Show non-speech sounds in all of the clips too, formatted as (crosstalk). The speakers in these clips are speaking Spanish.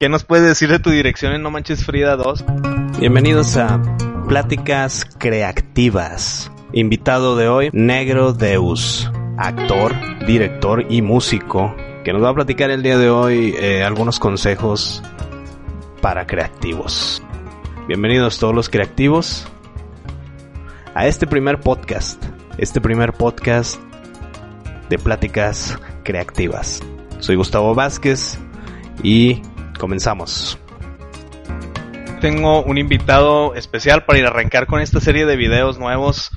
¿Qué nos puedes decir de tu dirección en No Manches Frida 2? Bienvenidos a Pláticas Creativas. Invitado de hoy, Negro Deus, actor, director y músico, que nos va a platicar el día de hoy eh, algunos consejos para creativos. Bienvenidos todos los creativos a este primer podcast, este primer podcast de Pláticas Creativas. Soy Gustavo Vázquez y comenzamos. Tengo un invitado especial para ir a arrancar con esta serie de videos nuevos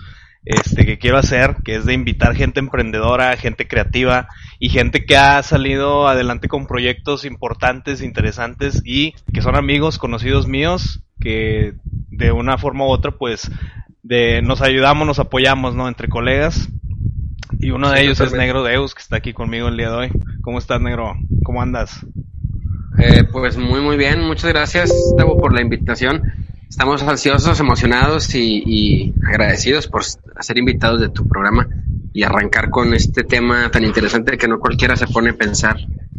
este, que quiero hacer, que es de invitar gente emprendedora, gente creativa y gente que ha salido adelante con proyectos importantes, interesantes y que son amigos, conocidos míos, que de una forma u otra pues de, nos ayudamos, nos apoyamos, ¿no? Entre colegas. Y uno de ellos es Negro Deus, que está aquí conmigo el día de hoy. ¿Cómo estás, Negro? ¿Cómo andas? Eh, pues muy, muy bien. Muchas gracias, por la invitación. Estamos ansiosos, emocionados y, agradecidos por ser invitados de tu programa y arrancar con este tema tan interesante que no cualquiera se pone a pensar,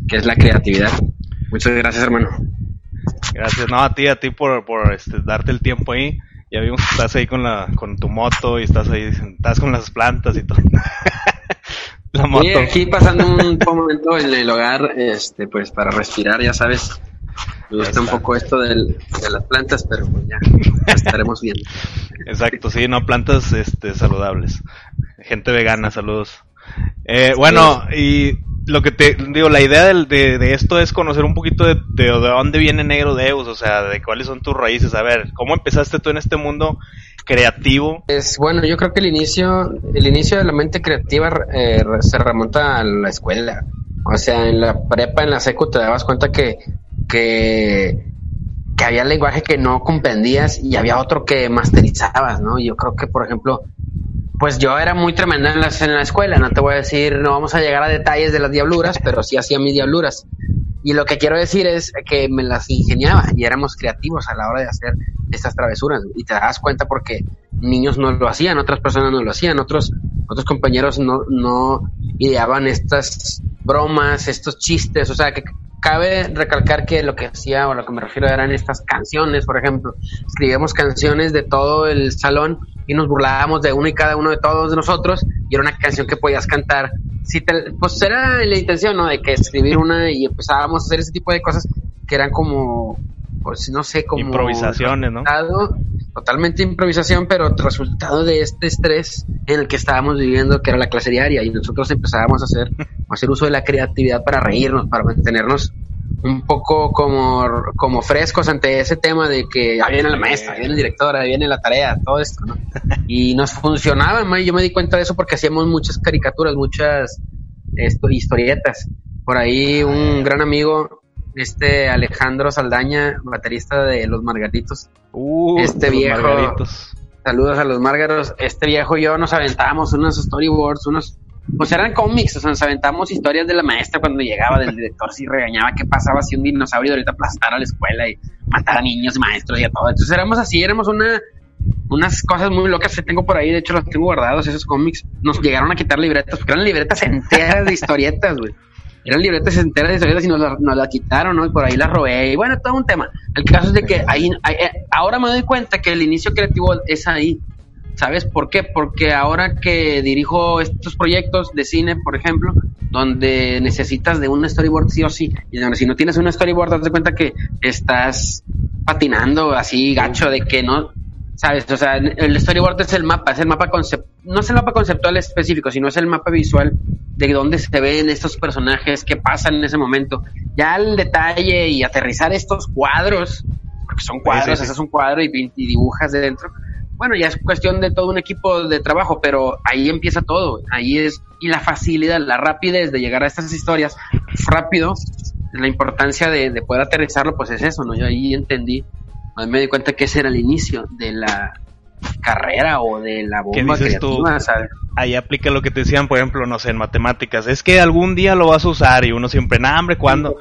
que es la creatividad. Muchas gracias, hermano. Gracias, no, a ti, a ti por, por este, darte el tiempo ahí. Ya vimos que estás ahí con, la, con tu moto y estás ahí, estás con las plantas y todo. (laughs) La moto. aquí pasando un momento en el hogar, este, pues para respirar, ya sabes. Me gusta un poco esto de las plantas, pero pues ya, estaremos bien. (laughs) Exacto, sí, no, plantas este, saludables. Gente vegana, saludos. Eh, bueno, y lo que te digo, la idea de, de, esto es conocer un poquito de, de, dónde viene Negro Deus, o sea, de cuáles son tus raíces. A ver, ¿cómo empezaste tú en este mundo creativo? Es bueno, yo creo que el inicio, el inicio de la mente creativa eh, se remonta a la escuela. O sea, en la prepa, en la secu, te dabas cuenta que, que, que había lenguaje que no comprendías y había otro que masterizabas, ¿no? Yo creo que, por ejemplo, pues yo era muy tremendo en la, en la escuela, no te voy a decir, no vamos a llegar a detalles de las diabluras, pero sí hacía mis diabluras. Y lo que quiero decir es que me las ingeniaba y éramos creativos a la hora de hacer estas travesuras. Y te das cuenta porque niños no lo hacían, otras personas no lo hacían, otros, otros compañeros no, no ideaban estas bromas, estos chistes. O sea, que cabe recalcar que lo que hacía o lo que me refiero eran estas canciones, por ejemplo. Escribíamos canciones de todo el salón y nos burlábamos de uno y cada uno de todos nosotros y era una canción que podías cantar. Si pues era la intención, ¿no? De que escribir una y empezábamos a hacer ese tipo de cosas que eran como, pues no sé, como... Improvisaciones, ¿no? Totalmente improvisación, pero resultado de este estrés en el que estábamos viviendo, que era la clase diaria, y nosotros empezábamos a hacer, a (laughs) hacer uso de la creatividad para reírnos, para mantenernos un poco como, como frescos ante ese tema de que ya viene la maestra, ya viene el director, ya viene la tarea, todo esto, ¿no? Y nos funcionaba, yo me di cuenta de eso porque hacíamos muchas caricaturas, muchas esto, historietas. Por ahí un gran amigo, este Alejandro Saldaña, baterista de Los Margaritos. Uh, este viejo. Saludos a los Margaros. Este viejo y yo nos aventábamos unos storyboards, unos pues eran cómics, o sea, nos aventamos historias de la maestra cuando llegaba, del director si regañaba qué pasaba si un dinosaurio ahorita aplastara a la escuela y matara a niños, maestros y a todo. Entonces éramos así, éramos una unas cosas muy locas que tengo por ahí, de hecho los tengo guardados, esos cómics. Nos llegaron a quitar libretas, porque eran libretas enteras de historietas, güey. Eran libretas enteras de historietas y nos las la quitaron, ¿no? Y por ahí las robé. Y bueno, todo un tema. El caso es de que ahí, ahora me doy cuenta que el inicio creativo es ahí. ¿Sabes por qué? Porque ahora que dirijo estos proyectos de cine, por ejemplo, donde necesitas de un storyboard sí o sí, y donde si no tienes un storyboard, te cuenta que estás patinando así gacho de que no, ¿sabes? O sea, el storyboard es el mapa, es el mapa conceptual, no es el mapa conceptual específico, sino es el mapa visual de dónde se ven estos personajes, qué pasa en ese momento. Ya el detalle y aterrizar estos cuadros, porque son cuadros, ese es un cuadro y, y dibujas de dentro bueno, ya es cuestión de todo un equipo de trabajo, pero ahí empieza todo, ahí es, y la facilidad, la rapidez de llegar a estas historias rápido, la importancia de, poder aterrizarlo, pues es eso, ¿no? Yo ahí entendí, me di cuenta que ese era el inicio de la carrera o de la bomba creativa, ¿sabes? Ahí aplica lo que te decían, por ejemplo, no sé, en matemáticas, es que algún día lo vas a usar y uno siempre, nah, hombre, ¿cuándo?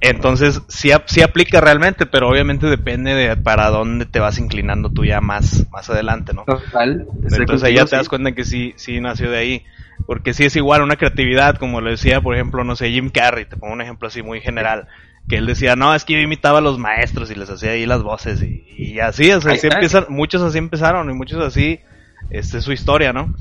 Entonces, sí, sí aplica realmente, pero obviamente depende de para dónde te vas inclinando tú ya más, más adelante, ¿no? Total. Entonces ahí ya te das cuenta que sí, sí nació de ahí. Porque sí es igual una creatividad, como lo decía, por ejemplo, no sé, Jim Carrey, te pongo un ejemplo así muy general. Que él decía, no, es que yo imitaba a los maestros y les hacía ahí las voces y, así, o sea, así empiezan, muchos así empezaron y muchos así, esta es su historia, ¿no?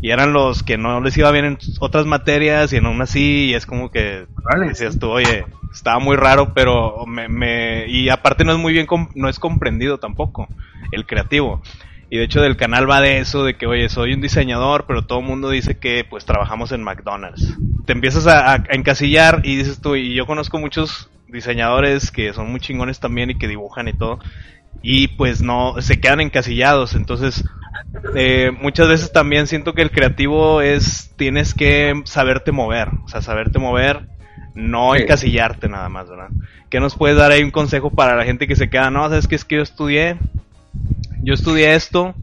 Y eran los que no les iba bien en otras materias y en aún así, y es como que decías tú, oye, estaba muy raro, pero me, me, y aparte no es muy bien, no es comprendido tampoco, el creativo. Y de hecho del canal va de eso, de que, oye, soy un diseñador, pero todo el mundo dice que pues trabajamos en McDonald's. Te empiezas a, encasillar y dices tú, y yo conozco muchos diseñadores que son muy chingones también y que dibujan y todo. Y pues no, se quedan encasillados. Entonces, eh, muchas veces también siento que el creativo es, tienes que saberte mover. O sea, saberte mover, no encasillarte nada más, ¿verdad? ¿Qué nos puedes dar ahí un consejo para la gente que se queda? No, sabes que es que yo estudié, yo estudié esto,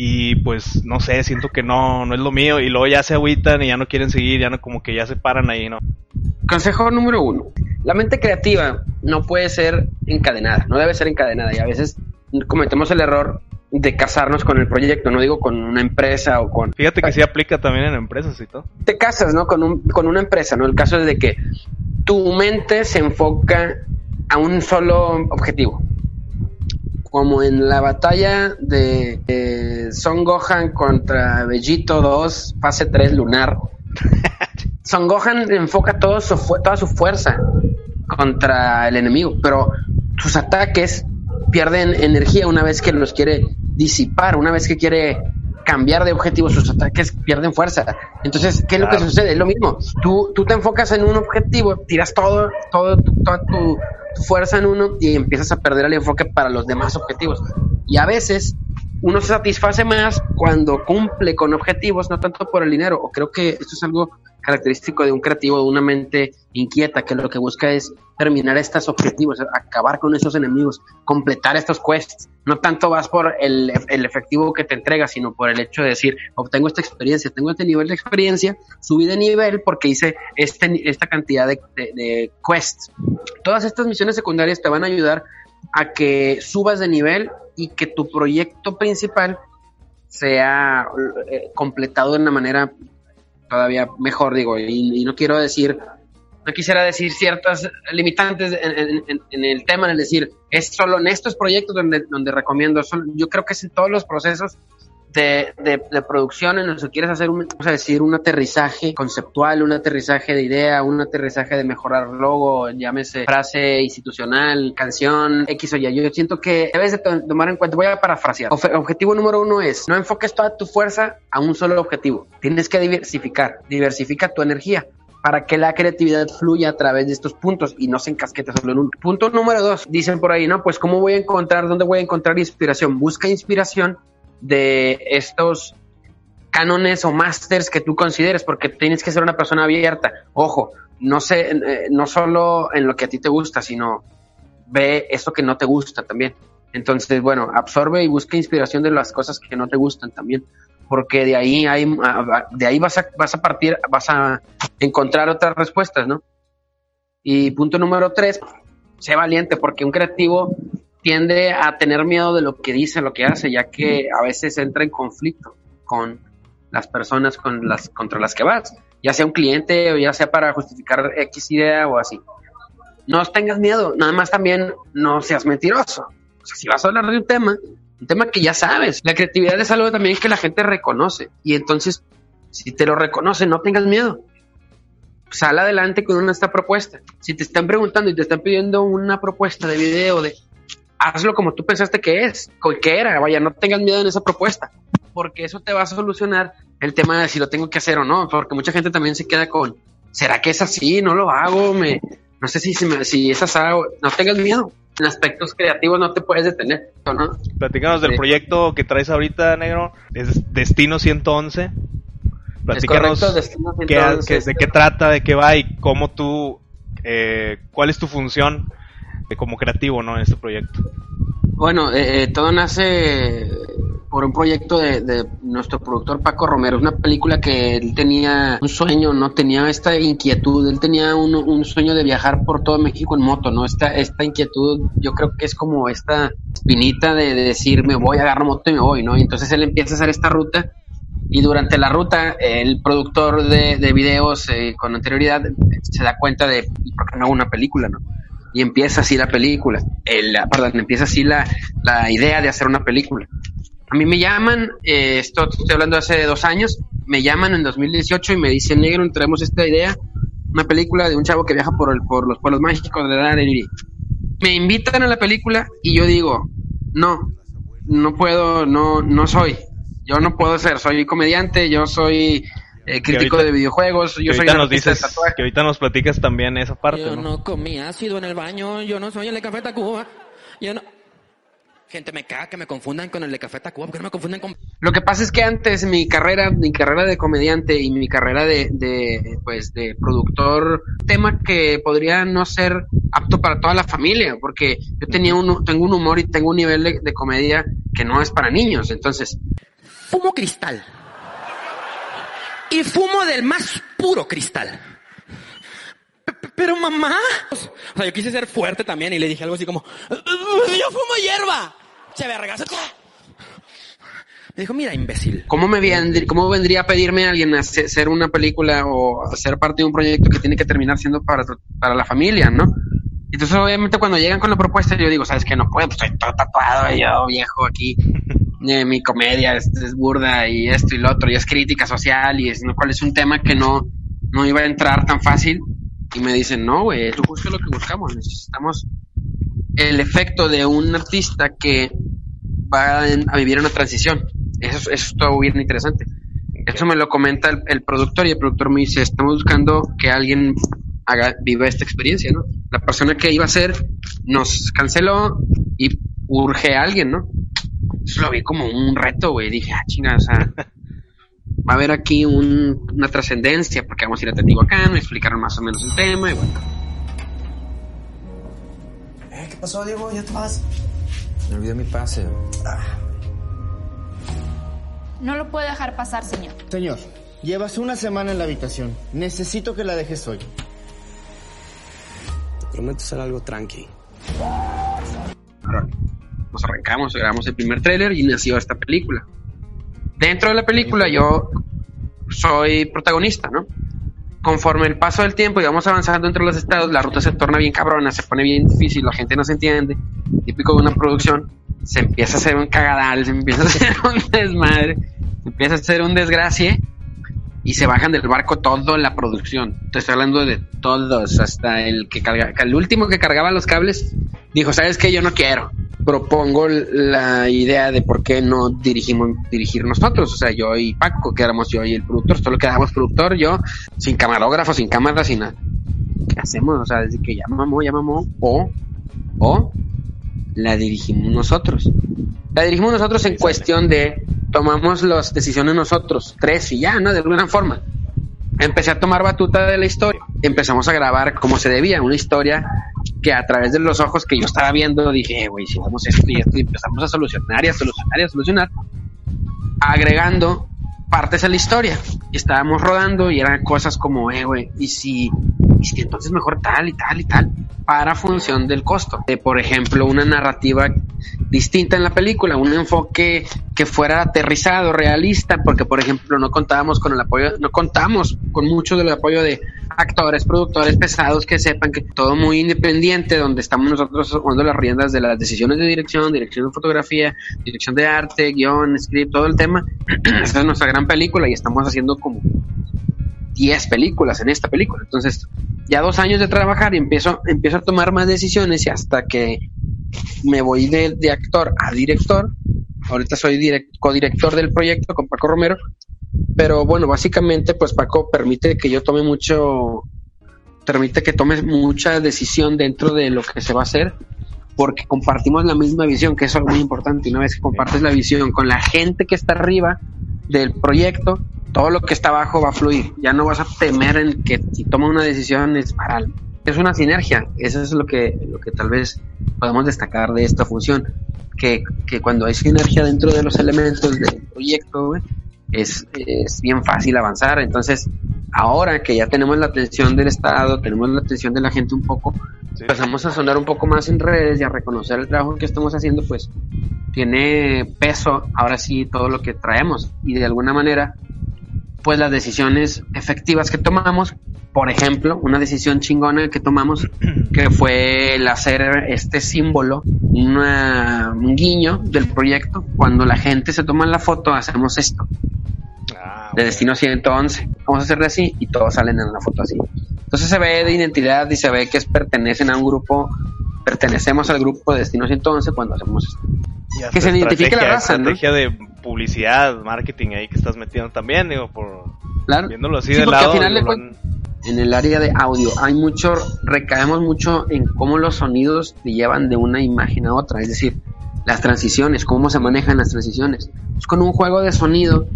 y pues no sé, siento que no, no es lo mío y luego ya se agüitan y ya no quieren seguir, ya no como que ya se paran ahí, ¿no? Consejo número uno, la mente creativa no puede ser encadenada, no debe ser encadenada y a veces cometemos el error de casarnos con el proyecto, no digo con una empresa o con... Fíjate que sí aplica también en empresas y todo. Te casas, ¿no? Con, un, con una empresa, ¿no? El caso es de que tu mente se enfoca a un solo objetivo como en la batalla de Son Gohan contra Vegito 2, fase 3 lunar. (laughs) Son Gohan enfoca todo su toda su fuerza contra el enemigo, pero sus ataques pierden energía una vez que los quiere disipar, una vez que quiere cambiar de objetivo, sus ataques pierden fuerza. Entonces, ¿qué es lo que sucede? Es lo mismo. Tú, tú te enfocas en un objetivo, tiras todo, todo, toda tu, fuerza en uno y empiezas a perder el enfoque para los demás objetivos. Y a veces uno se satisface más cuando cumple con objetivos, no tanto por el dinero. O creo que esto es algo característico de un creativo, de una mente inquieta, que lo que busca es terminar estos objetivos, acabar con esos enemigos, completar estos quests. No tanto vas por el, efectivo que te entrega, sino por el hecho de decir, obtengo esta experiencia, tengo este nivel de experiencia, subí de nivel porque hice este, esta cantidad de, de quests. Todas estas misiones secundarias te van a ayudar a que subas de nivel y que tu proyecto principal sea eh, completado de una manera todavía mejor, digo, y, no quiero decir, no quisiera decir ciertas limitantes en, el tema, en el decir, es solo en estos proyectos donde, donde recomiendo, yo creo que es en todos los procesos de, producción en los que quieres hacer un, vamos a decir, un aterrizaje conceptual, un aterrizaje de idea, un aterrizaje de mejorar logo, llámese frase institucional, canción, X o Y. Yo siento que debes de tomar en cuenta, voy a parafrasear. objetivo número uno es, no enfoques toda tu fuerza a un solo objetivo. Tienes que diversificar, diversifica tu energía para que la creatividad fluya a través de estos puntos y no se encasquete solo en un punto número dos. Dicen por ahí, no, pues cómo voy a encontrar, dónde voy a encontrar inspiración. Busca inspiración de estos cánones o másters que tú consideres, porque tienes que ser una persona abierta. Ojo, no sé, eh, no solo en lo que a ti te gusta, sino ve eso que no te gusta también. Entonces, bueno, absorbe y busca inspiración de las cosas que no te gustan también, porque de ahí hay, de ahí vas a, vas a partir, vas a encontrar otras respuestas, ¿no? Y punto número tres, sé valiente, porque un creativo tiende a tener miedo de lo que dice, lo que hace, ya que a veces entra en conflicto con las personas con las, contra las que vas, ya sea un cliente o ya sea para justificar X idea o así. No tengas miedo, nada más también no seas mentiroso. Si vas a hablar de un tema, un tema que ya sabes, la creatividad es algo también que la gente reconoce y entonces, si te lo reconoce, no tengas miedo. Sal adelante con una esta propuesta. Si te están preguntando y te están pidiendo una propuesta de video de hazlo como tú pensaste que es, que era, vaya, no tengas miedo en esa propuesta, porque eso te va a solucionar el tema de si lo tengo que hacer o no, porque mucha gente también se queda con, ¿será que es así? No lo hago, me, no sé si, si, si es así, no tengas miedo. En aspectos creativos no te puedes detener, ¿no? Platícanos del proyecto que traes ahorita, negro, es Destino 111. Platícanos de qué trata, de qué va y cómo tú, eh, cuál es tu función como creativo, ¿no? En este proyecto. Bueno, eh, eh, todo nace por un proyecto de, nuestro productor Paco Romero. Es una película que él tenía un sueño, no tenía esta inquietud. Él tenía un, sueño de viajar por todo México en moto, ¿no? Esta, esta inquietud, yo creo que es como esta espinita de, decir, me voy, agarro moto y me voy, ¿no? Entonces él empieza a hacer esta ruta. Y durante la ruta, el productor de, videos eh, con anterioridad se da cuenta de, ¿por qué no una película, no? Y empieza así la película, el, perdón, empieza así la, la idea de hacer una película. A mí me llaman, eh, esto estoy hablando hace dos años, me llaman en 2018 y me dicen, negro, traemos esta idea, una película de un chavo que viaja por, el, por los pueblos mágicos de la Me invitan a la película y yo digo, no, no puedo, no, no soy. Yo no puedo ser, soy comediante, yo soy eh, crítico de videojuegos, yo soy nos dices, Que ahorita nos platicas también esa parte, Yo no, comí ácido en el baño, yo no soy el de Café Tacuba, yo no... Gente me caga que me confundan con el de Café Tacuba, porque no me confunden con... Lo que pasa es que antes mi carrera, mi carrera de comediante y mi carrera de, de, pues, de productor, tema que podría no ser apto para toda la familia, porque yo tenía un, tengo un humor y tengo un nivel de, de comedia que no es para niños, entonces... Fumo cristal. Y fumo del más puro cristal. Pero mamá. O sea, yo quise ser fuerte también y le dije algo así como, yo fumo hierba. Se me regazo. Me dijo, mira, imbécil. ¿Cómo, me vendría, ¿Cómo vendría a pedirme a alguien hacer una película o ser parte de un proyecto que tiene que terminar siendo para, para la familia, no? Entonces, obviamente, cuando llegan con la propuesta, yo digo, ¿sabes qué? No puedo, pues estoy todo tatuado, yo viejo aquí. Eh, mi comedia es, burda y esto y lo otro, y es crítica social, y es, ¿no? cuál es un tema que no, no iba a entrar tan fácil. Y me dicen, no, güey, es justo lo que buscamos. Necesitamos el efecto de un artista que va a vivir una transición. Eso, eso es todo bien interesante. Eso me lo comenta el, productor y el productor me dice, estamos buscando que alguien haga, viva esta experiencia, ¿no? La persona que iba a ser nos canceló y urge a alguien, ¿no? Eso lo vi como un reto, güey. Dije, ah, chinga, o sea, va a haber aquí una trascendencia porque vamos a ir a Teotihuacán, me explicaron más o menos el tema y bueno. Eh, ¿Qué pasó, Diego? ¿Ya te vas? Me olvidé mi pase. Ah. No lo puede dejar pasar, señor. Señor, llevas una semana en la habitación. Necesito que la dejes hoy. Te prometo hacer algo tranqui. Nos arrancamos, grabamos el primer tráiler y nació esta película. Dentro de la película yo soy protagonista, ¿no? Conforme el paso del tiempo y vamos avanzando entre los estados, la ruta se torna bien cabrona, se pone bien difícil, la gente no se entiende, típico de una producción, se empieza a hacer un cagadal, se empieza a hacer (laughs) un desmadre, se empieza a hacer un desgracie y se bajan del barco todo la producción. Te estoy hablando de todos, hasta el que carga, el último que cargaba los cables dijo, ¿sabes qué? Yo no quiero propongo la idea de por qué no dirigimos dirigir nosotros, o sea, yo y Paco, que éramos yo y el productor, solo quedamos productor, yo, sin camarógrafo, sin cámara, sin nada. ¿Qué hacemos? O sea, desde que llamamos, llamamos, o, o la dirigimos nosotros. La dirigimos nosotros en cuestión de tomamos las decisiones nosotros, tres y ya, ¿no? De alguna forma. Empecé a tomar batuta de la historia, empezamos a grabar como se debía, una historia que a través de los ojos que yo estaba viendo dije, eh, güey, si vamos esto y esto y empezamos a solucionar y a solucionar y a solucionar, agregando partes a la historia. Estábamos rodando y eran cosas como, eh, güey, y si, y si entonces mejor tal y tal y tal, para función del costo. De, por ejemplo, una narrativa distinta en la película, un enfoque que fuera aterrizado, realista, porque, por ejemplo, no contábamos con el apoyo, no contamos con mucho del apoyo de actores, productores pesados que sepan que todo muy independiente, donde estamos nosotros tomando las riendas de las decisiones de dirección, dirección de fotografía, dirección de arte, guion, script, todo el tema. (clears throat) Esta es nuestra gran película y estamos haciendo como 10 películas en esta película. Entonces, ya dos años de trabajar y empiezo, empiezo a tomar más decisiones y hasta que me voy de, de actor a director. Ahorita soy direct, codirector del proyecto con Paco Romero pero bueno, básicamente, pues Paco permite que yo tome mucho, permite que tome mucha decisión dentro de lo que se va a hacer, porque compartimos la misma visión, que es muy importante. Una vez que compartes la visión con la gente que está arriba del proyecto, todo lo que está abajo va a fluir. Ya no vas a temer en que si toma una decisión es para es una sinergia. Eso es lo que, lo que tal vez podemos destacar de esta función. Que, que cuando hay sinergia dentro de los elementos del proyecto, es, es bien fácil avanzar. Entonces, ahora que ya tenemos la atención del Estado, tenemos la atención de la gente un poco, empezamos a sonar un poco más en redes y a reconocer el trabajo que estamos haciendo, pues tiene peso ahora sí todo lo que traemos y de alguna manera, pues las decisiones efectivas que tomamos por ejemplo, una decisión chingona que tomamos, (clears throat) que fue el hacer este símbolo, un guiño del proyecto. Cuando la gente se toma la foto, hacemos esto. Ah, de Destino 111. Vamos a hacerle así y todos salen en la foto así. Entonces se ve de identidad y se ve que es, pertenecen a un grupo, pertenecemos al grupo de Destino 111 cuando hacemos esto. que se identifique la raza, estrategia de publicidad, marketing ahí que estás metiendo también, digo, por viéndolo así de lado. en el área de audio hay mucho, recaemos mucho en cómo los sonidos te llevan de una imagen a otra, es decir, las transiciones, cómo se manejan las transiciones. Pues con un juego de sonido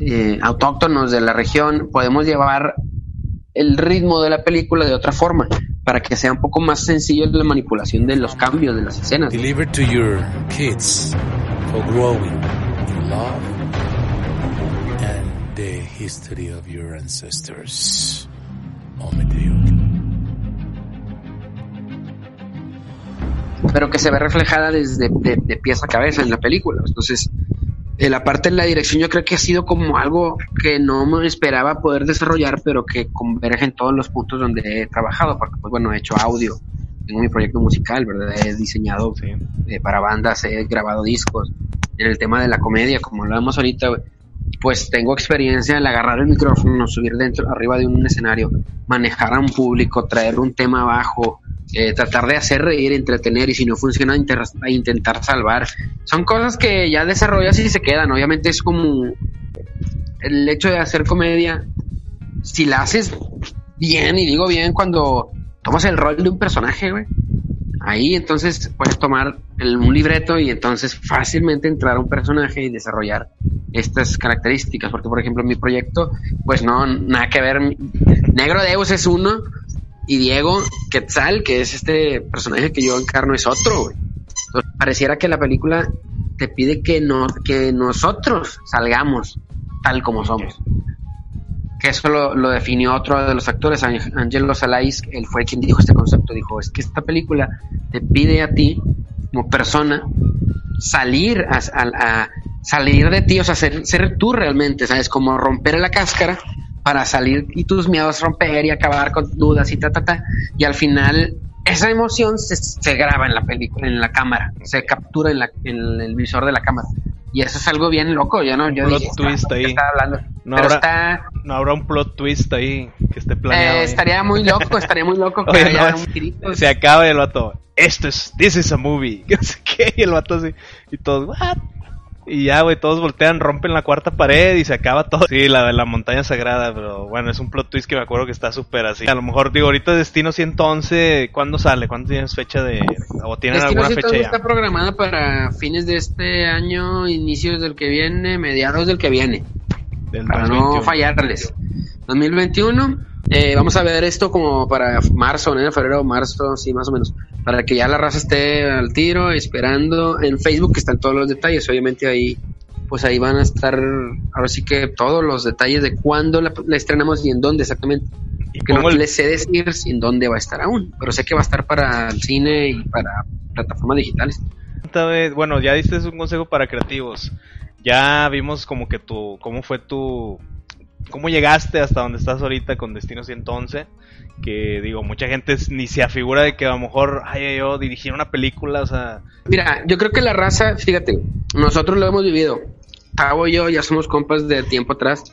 eh, autóctonos de la región podemos llevar el ritmo de la película de otra forma para que sea un poco más sencillo la manipulación de los cambios de las escenas. Deliver to your kids for growing in love and the history of your ancestors. Pero que se ve reflejada desde de, pies a cabeza en la película. Entonces, eh, la parte de la dirección yo creo que ha sido como algo que no me esperaba poder desarrollar, pero que converge en todos los puntos donde he trabajado, porque pues bueno, he hecho audio, tengo mi proyecto musical, ¿verdad? He diseñado eh, para bandas, he grabado discos. En el tema de la comedia, como lo vemos ahorita, pues tengo experiencia en agarrar el micrófono, subir dentro, arriba de un escenario, manejar a un público, traer un tema abajo, eh, tratar de hacer reír, entretener y si no funciona, intentar salvar. Son cosas que ya desarrollas y se quedan. Obviamente es como el hecho de hacer comedia. Si la haces bien, y digo bien cuando tomas el rol de un personaje, güey. Ahí entonces puedes tomar un libreto y entonces fácilmente entrar a un personaje y desarrollar estas características. Porque, por ejemplo, mi proyecto, pues no, nada que ver. Negro Deus es uno, y Diego Quetzal, que es este personaje que yo encarno, es otro, pareciera que la película te pide que, no, que nosotros salgamos tal como somos. Que eso lo, definió otro de los actores, Angelo Salais, él fue quien dijo este concepto, dijo, es que esta película te pide a ti, como persona, salir a, salir de ti, o sea, ser, ser tú realmente, ¿sabes? Como romper la cáscara para salir y tus miedos romper y acabar con dudas y ta, ta, ta. Y al final esa emoción se, se graba en la película, en la cámara, se captura en, la, en el visor de la cámara. Y eso es algo bien loco, ya no, yo plot twist ahí. hablando. No, habrá, está, no habrá un plot twist ahí que esté planeado. Eh, estaría muy loco, estaría muy loco (laughs) que haya un Se acaba el vato. Esto es, this is a movie. (laughs) Qué, y el vato así, y todos, what? Y ya, güey, todos voltean, rompen la cuarta pared y se acaba todo. Sí, la de la montaña sagrada, pero bueno, es un plot twist que me acuerdo que está súper así. A lo mejor, digo, ahorita Destino 111, ¿cuándo sale? ¿Cuándo tienes fecha de...? ¿O tienen alguna fecha ya? está programada para fines de este año, inicios del que viene, mediados del que viene. para no fallarles. 2021 eh, vamos a ver esto como para marzo, ¿no? febrero, marzo, sí, más o menos. Para que ya la raza esté al tiro, esperando. En Facebook están todos los detalles, obviamente ahí, pues ahí van a estar, ahora sí que todos los detalles de cuándo la, estrenamos y en dónde exactamente. que no les sé decir en dónde va a estar aún, pero sé que va a estar para el cine y para plataformas digitales. Bueno, ya diste un consejo para creativos. Ya vimos como que tu, cómo fue tu cómo llegaste hasta donde estás ahorita con Destino 111. Que digo, mucha gente ni se afigura de que a lo mejor ay, yo dirigir una película, o sea. Mira, yo creo que la raza, fíjate, nosotros lo hemos vivido. Tavo y yo ya somos compas de tiempo atrás.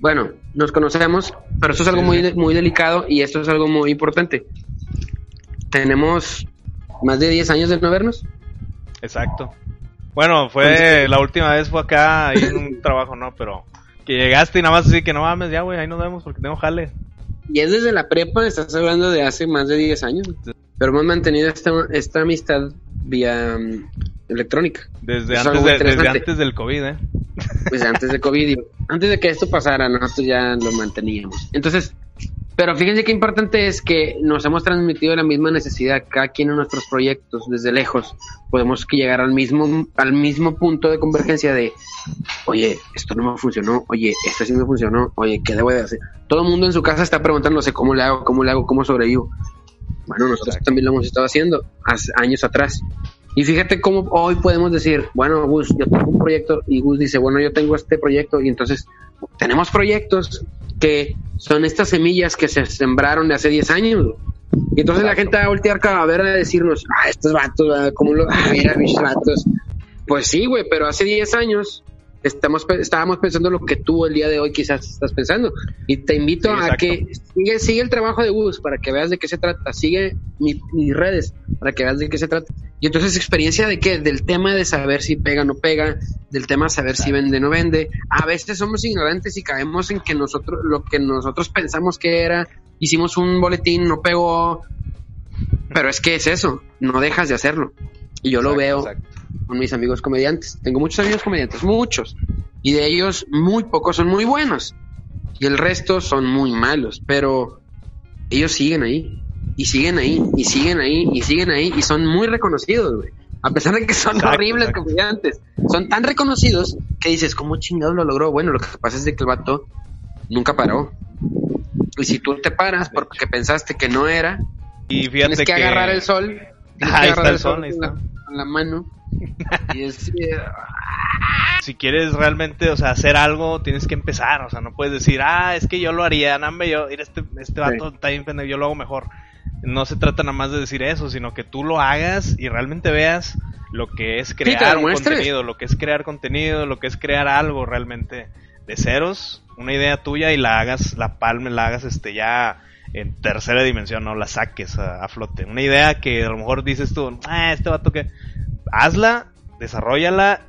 Bueno, nos conocemos, pero esto es algo muy, muy delicado y esto es algo muy importante. Tenemos más de 10 años de no vernos. Exacto. Bueno, fue la última vez fue acá, en un trabajo, ¿no? Pero que llegaste y nada más así que no mames, ya, güey, ahí nos vemos porque tengo jale. Y es desde la prepa, estás hablando de hace más de 10 años. Pero hemos mantenido esta, esta amistad vía mm, electrónica. Desde, antes, de, desde antes del COVID, ¿eh? Pues antes de COVID, antes de que esto pasara, nosotros ya lo manteníamos. Entonces, pero fíjense qué importante es que nos hemos transmitido la misma necesidad, cada quien en nuestros proyectos, desde lejos, podemos llegar al mismo, al mismo punto de convergencia de, oye, esto no me funcionó, oye, esto sí me funcionó, oye, ¿qué debo de hacer? Todo el mundo en su casa está preguntándose cómo le hago, cómo le hago, cómo sobrevivo. Bueno, nosotros también lo hemos estado haciendo hace años atrás. Y fíjate cómo hoy podemos decir, bueno, Gus, yo tengo un proyecto y Gus dice, bueno, yo tengo este proyecto y entonces tenemos proyectos que son estas semillas que se sembraron de hace 10 años. Y entonces la gente va a voltear cada vez a decirnos, ah, estos vatos, como los, ah, mira, mis vatos. Pues sí, güey, pero hace 10 años estamos, estábamos pensando lo que tú el día de hoy quizás estás pensando. Y te invito a que sigue, sigue el trabajo de Gus para que veas de qué se trata. Sigue mis redes para que veas de qué se trata. Y entonces experiencia de qué? Del tema de saber si pega o no pega, del tema de saber si vende o no vende. A veces somos ignorantes y caemos en que nosotros, lo que nosotros pensamos que era, hicimos un boletín, no pegó. Pero es que es eso, no dejas de hacerlo. Y yo lo veo con mis amigos comediantes. Tengo muchos amigos comediantes, muchos. Y de ellos muy pocos son muy buenos. Y el resto son muy malos. Pero ellos siguen ahí. Y siguen ahí. Y siguen ahí. Y siguen ahí. Y son muy reconocidos, güey. A pesar de que son horribles comediantes. Son tan reconocidos que dices, ¿cómo chingados lo logró? Bueno, lo que pasa es de que el vato nunca paró. Y si tú te paras porque pensaste que no era, y tienes que, agarrar el sol. Ahí está el sol, ahí está la mano. y (laughs) si quieres realmente, o sea, hacer algo, tienes que empezar, o sea, no puedes decir, ah, es que yo lo haría, nambe, yo, este, este vato está bien yo lo hago mejor. No se trata nada más de decir eso, sino que tú lo hagas y realmente veas lo que es crear un contenido, lo que es crear contenido, lo que es crear algo realmente de ceros, una idea tuya y la hagas, la palme, la hagas este ya en tercera dimensión, no la saques a, flote. Una idea que a lo mejor dices tú, ah, este vato que. Hazla, desarrollala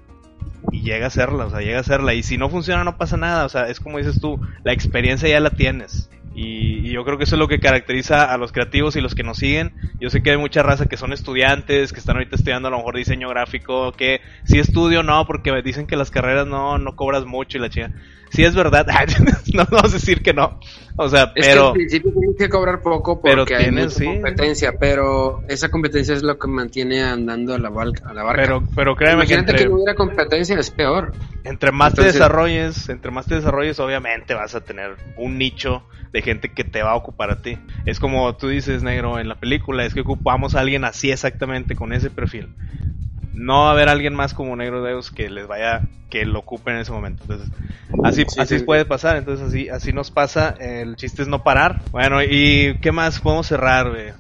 y llega a hacerla, o sea, llega a hacerla. Y si no funciona, no pasa nada, o sea, es como dices tú, la experiencia ya la tienes. Y, yo creo que eso es lo que caracteriza a los creativos y los que nos siguen. Yo sé que hay mucha raza que son estudiantes, que están ahorita estudiando a lo mejor diseño gráfico, que si estudio no, porque dicen que las carreras no, no cobras mucho y la chica si es verdad, (laughs) no vamos a decir que no. O sea, pero. Es que al principio tienes que cobrar poco porque hay mucha competencia, pero esa competencia es lo que mantiene andando a la, barca. A la barca. Pero, pero créeme Imagínate que, no hubiera competencia, es peor. Entre más te desarrolles, entre más te desarrolles, obviamente vas a tener un nicho de gente que te va a ocupar a ti. Es como tú dices, negro, en la película, es que ocupamos a alguien así exactamente, con ese perfil no va a haber alguien más como Negro Deus que les vaya, que lo ocupe en ese momento. Entonces, así, así puede pasar, entonces así, así nos pasa. El chiste es no parar. Bueno, ¿y qué más podemos cerrar, güey?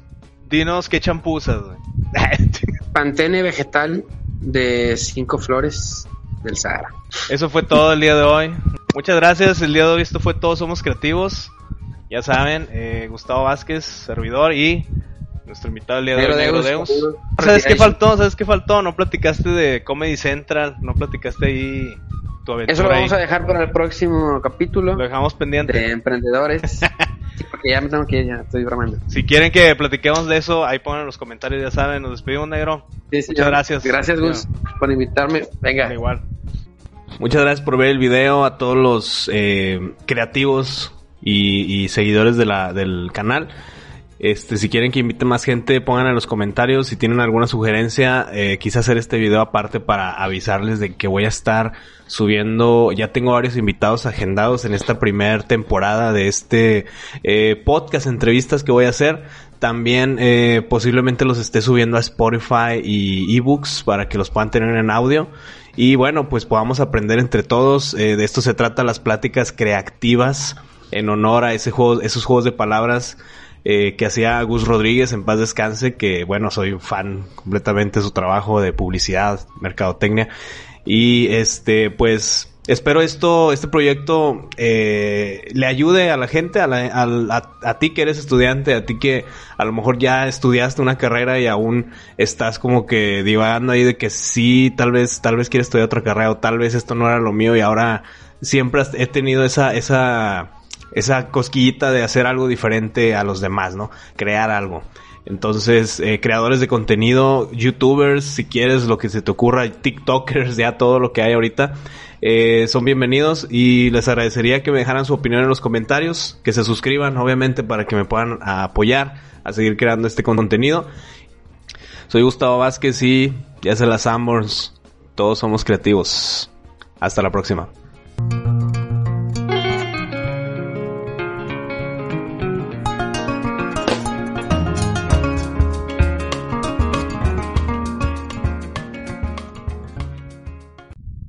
Dinos qué champú usas, güey. (laughs) Pantene vegetal de cinco flores del Sahara. Eso fue todo el día de hoy. Muchas gracias. El día de hoy esto fue todo. Somos creativos. Ya saben, eh, Gustavo Vázquez, servidor y nuestro invitado el día de hoy, ¿Sabes qué faltó? ¿Sabes qué faltó? No platicaste de Comedy Central, no platicaste ahí tu aventura. Eso lo vamos a dejar para el próximo capítulo. Lo dejamos pendiente. De emprendedores. (laughs) porque ya me tengo que ir, ya estoy bromando. Si quieren que platiquemos de eso, ahí pongan en los comentarios, ya saben. Nos despedimos, negro. Muchas gracias. Gracias, Gus, por invitarme. Venga. igual. Muchas gracias por ver el video a todos los eh, creativos y, y seguidores de la, del canal. Este, si quieren que invite más gente, pongan en los comentarios. Si tienen alguna sugerencia, eh, quise hacer este video aparte para avisarles de que voy a estar subiendo. Ya tengo varios invitados agendados en esta primera temporada de este eh, podcast, entrevistas que voy a hacer. También eh, posiblemente los esté subiendo a Spotify y ebooks para que los puedan tener en audio. Y bueno, pues podamos aprender entre todos. Eh, de esto se trata las pláticas creativas en honor a ese juego, esos juegos de palabras eh, que hacía Gus Rodríguez en paz descanse, que bueno, soy un fan completamente de su trabajo de publicidad, mercadotecnia. Y este, pues, espero esto, este proyecto eh, le ayude a la gente, a, a, ti que eres estudiante, a ti que a lo mejor ya estudiaste una carrera y aún estás como que divagando ahí de que sí, tal vez, tal vez quieres estudiar otra carrera o tal vez esto no era lo mío y ahora siempre he tenido esa, esa esa cosquillita de hacer algo diferente a los demás, ¿no? Crear algo. Entonces, eh, creadores de contenido, youtubers, si quieres, lo que se te ocurra, tiktokers, ya todo lo que hay ahorita, eh, son bienvenidos y les agradecería que me dejaran su opinión en los comentarios, que se suscriban, obviamente, para que me puedan apoyar a seguir creando este contenido. Soy Gustavo Vázquez y ya se las Amors, todos somos creativos. Hasta la próxima.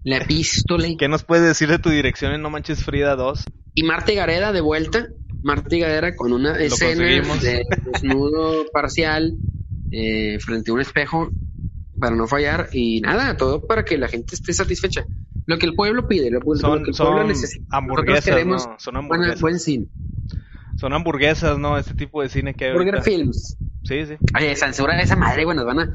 La epístola. ¿Qué nos puedes decir de tu dirección en No Manches Frida 2? Y Marta Gareda de vuelta. Marta Gareda con una escena de desnudo parcial eh, frente a un espejo para no fallar y nada, todo para que la gente esté satisfecha. Lo que el pueblo pide, lo, que el pueblo necesita. Hamburguesas, ¿no? Son hamburguesas. buen cine. Son hamburguesas, ¿no? Este tipo de cine que hay Burger Films. Sí, sí. Oye, censura esa madre, bueno, nos van a,